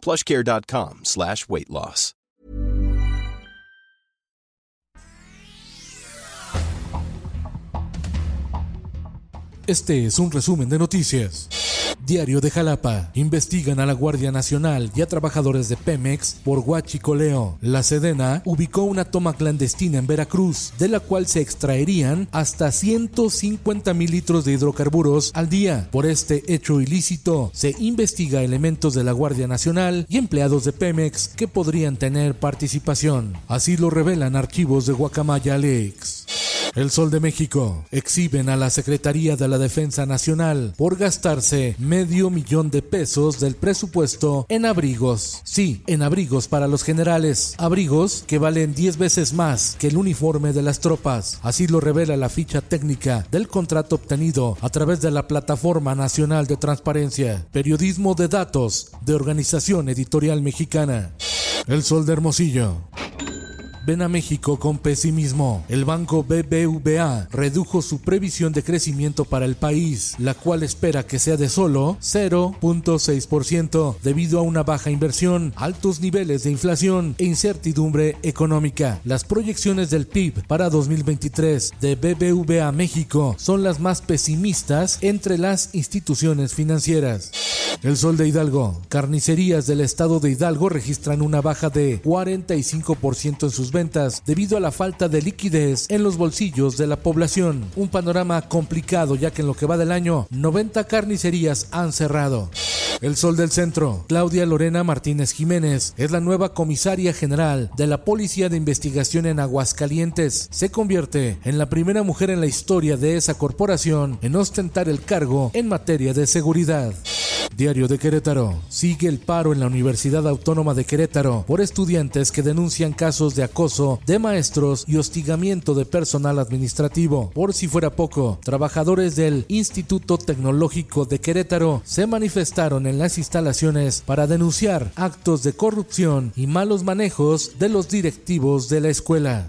plushcare.com slash weight loss. Este es un resumen de noticias. Diario de Jalapa. Investigan a la Guardia Nacional y a trabajadores de Pemex por huachicoleo. La Sedena ubicó una toma clandestina en Veracruz, de la cual se extraerían hasta 150 mil litros de hidrocarburos al día. Por este hecho ilícito, se investiga elementos de la Guardia Nacional y empleados de Pemex que podrían tener participación. Así lo revelan archivos de Guacamaya Lakes. El Sol de México exhiben a la Secretaría de la Defensa Nacional por gastarse medio millón de pesos del presupuesto en abrigos. Sí, en abrigos para los generales. Abrigos que valen 10 veces más que el uniforme de las tropas. Así lo revela la ficha técnica del contrato obtenido a través de la Plataforma Nacional de Transparencia. Periodismo de datos de Organización Editorial Mexicana. El Sol de Hermosillo ven a México con pesimismo. El banco BBVA redujo su previsión de crecimiento para el país, la cual espera que sea de solo 0.6% debido a una baja inversión, altos niveles de inflación e incertidumbre económica. Las proyecciones del PIB para 2023 de BBVA México son las más pesimistas entre las instituciones financieras. El Sol de Hidalgo. Carnicerías del estado de Hidalgo registran una baja de 45% en sus ventas debido a la falta de liquidez en los bolsillos de la población. Un panorama complicado ya que en lo que va del año 90 carnicerías han cerrado. El Sol del Centro. Claudia Lorena Martínez Jiménez es la nueva comisaria general de la Policía de Investigación en Aguascalientes. Se convierte en la primera mujer en la historia de esa corporación en ostentar el cargo en materia de seguridad. Diario de Querétaro. Sigue el paro en la Universidad Autónoma de Querétaro por estudiantes que denuncian casos de acoso de maestros y hostigamiento de personal administrativo. Por si fuera poco, trabajadores del Instituto Tecnológico de Querétaro se manifestaron en las instalaciones para denunciar actos de corrupción y malos manejos de los directivos de la escuela.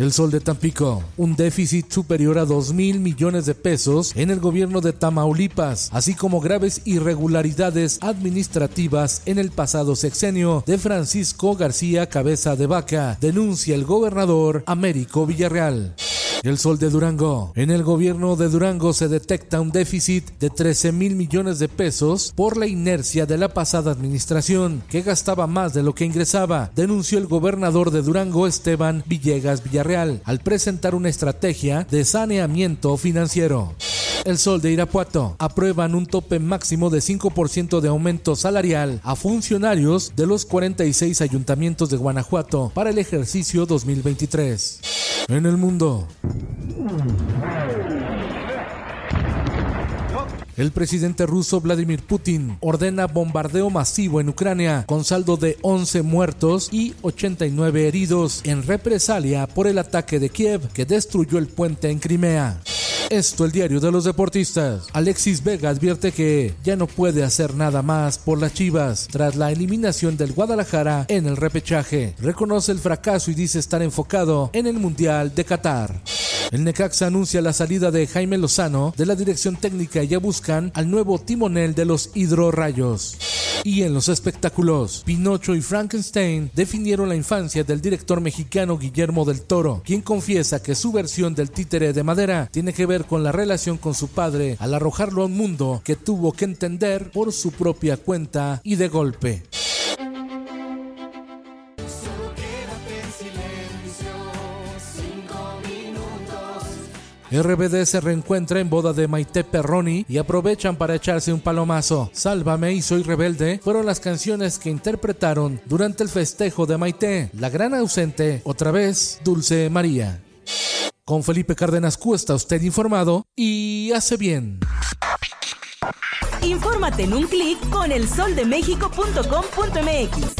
El Sol de Tampico, un déficit superior a 2 mil millones de pesos en el gobierno de Tamaulipas, así como graves irregularidades administrativas en el pasado sexenio de Francisco García Cabeza de Vaca, denuncia el gobernador Américo Villarreal. El Sol de Durango. En el gobierno de Durango se detecta un déficit de 13 mil millones de pesos por la inercia de la pasada administración, que gastaba más de lo que ingresaba, denunció el gobernador de Durango Esteban Villegas Villarreal al presentar una estrategia de saneamiento financiero. El Sol de Irapuato aprueban un tope máximo de 5% de aumento salarial a funcionarios de los 46 ayuntamientos de Guanajuato para el ejercicio 2023. En el mundo. El presidente ruso Vladimir Putin ordena bombardeo masivo en Ucrania con saldo de 11 muertos y 89 heridos en represalia por el ataque de Kiev que destruyó el puente en Crimea. Esto el diario de los deportistas. Alexis Vega advierte que ya no puede hacer nada más por las Chivas tras la eliminación del Guadalajara en el repechaje. Reconoce el fracaso y dice estar enfocado en el Mundial de Qatar. El Necaxa anuncia la salida de Jaime Lozano de la dirección técnica y ya buscan al nuevo timonel de los Hidrorrayos. Y en los espectáculos, Pinocho y Frankenstein definieron la infancia del director mexicano Guillermo del Toro, quien confiesa que su versión del títere de madera tiene que ver con la relación con su padre al arrojarlo a un mundo que tuvo que entender por su propia cuenta y de golpe. RBD se reencuentra en boda de Maite Perroni y aprovechan para echarse un palomazo. Sálvame y Soy Rebelde fueron las canciones que interpretaron durante el festejo de Maite. La gran ausente, otra vez, Dulce María. Con Felipe Cárdenas Q está usted informado y hace bien. Infórmate en un clic con elsoldemexico.com.mx.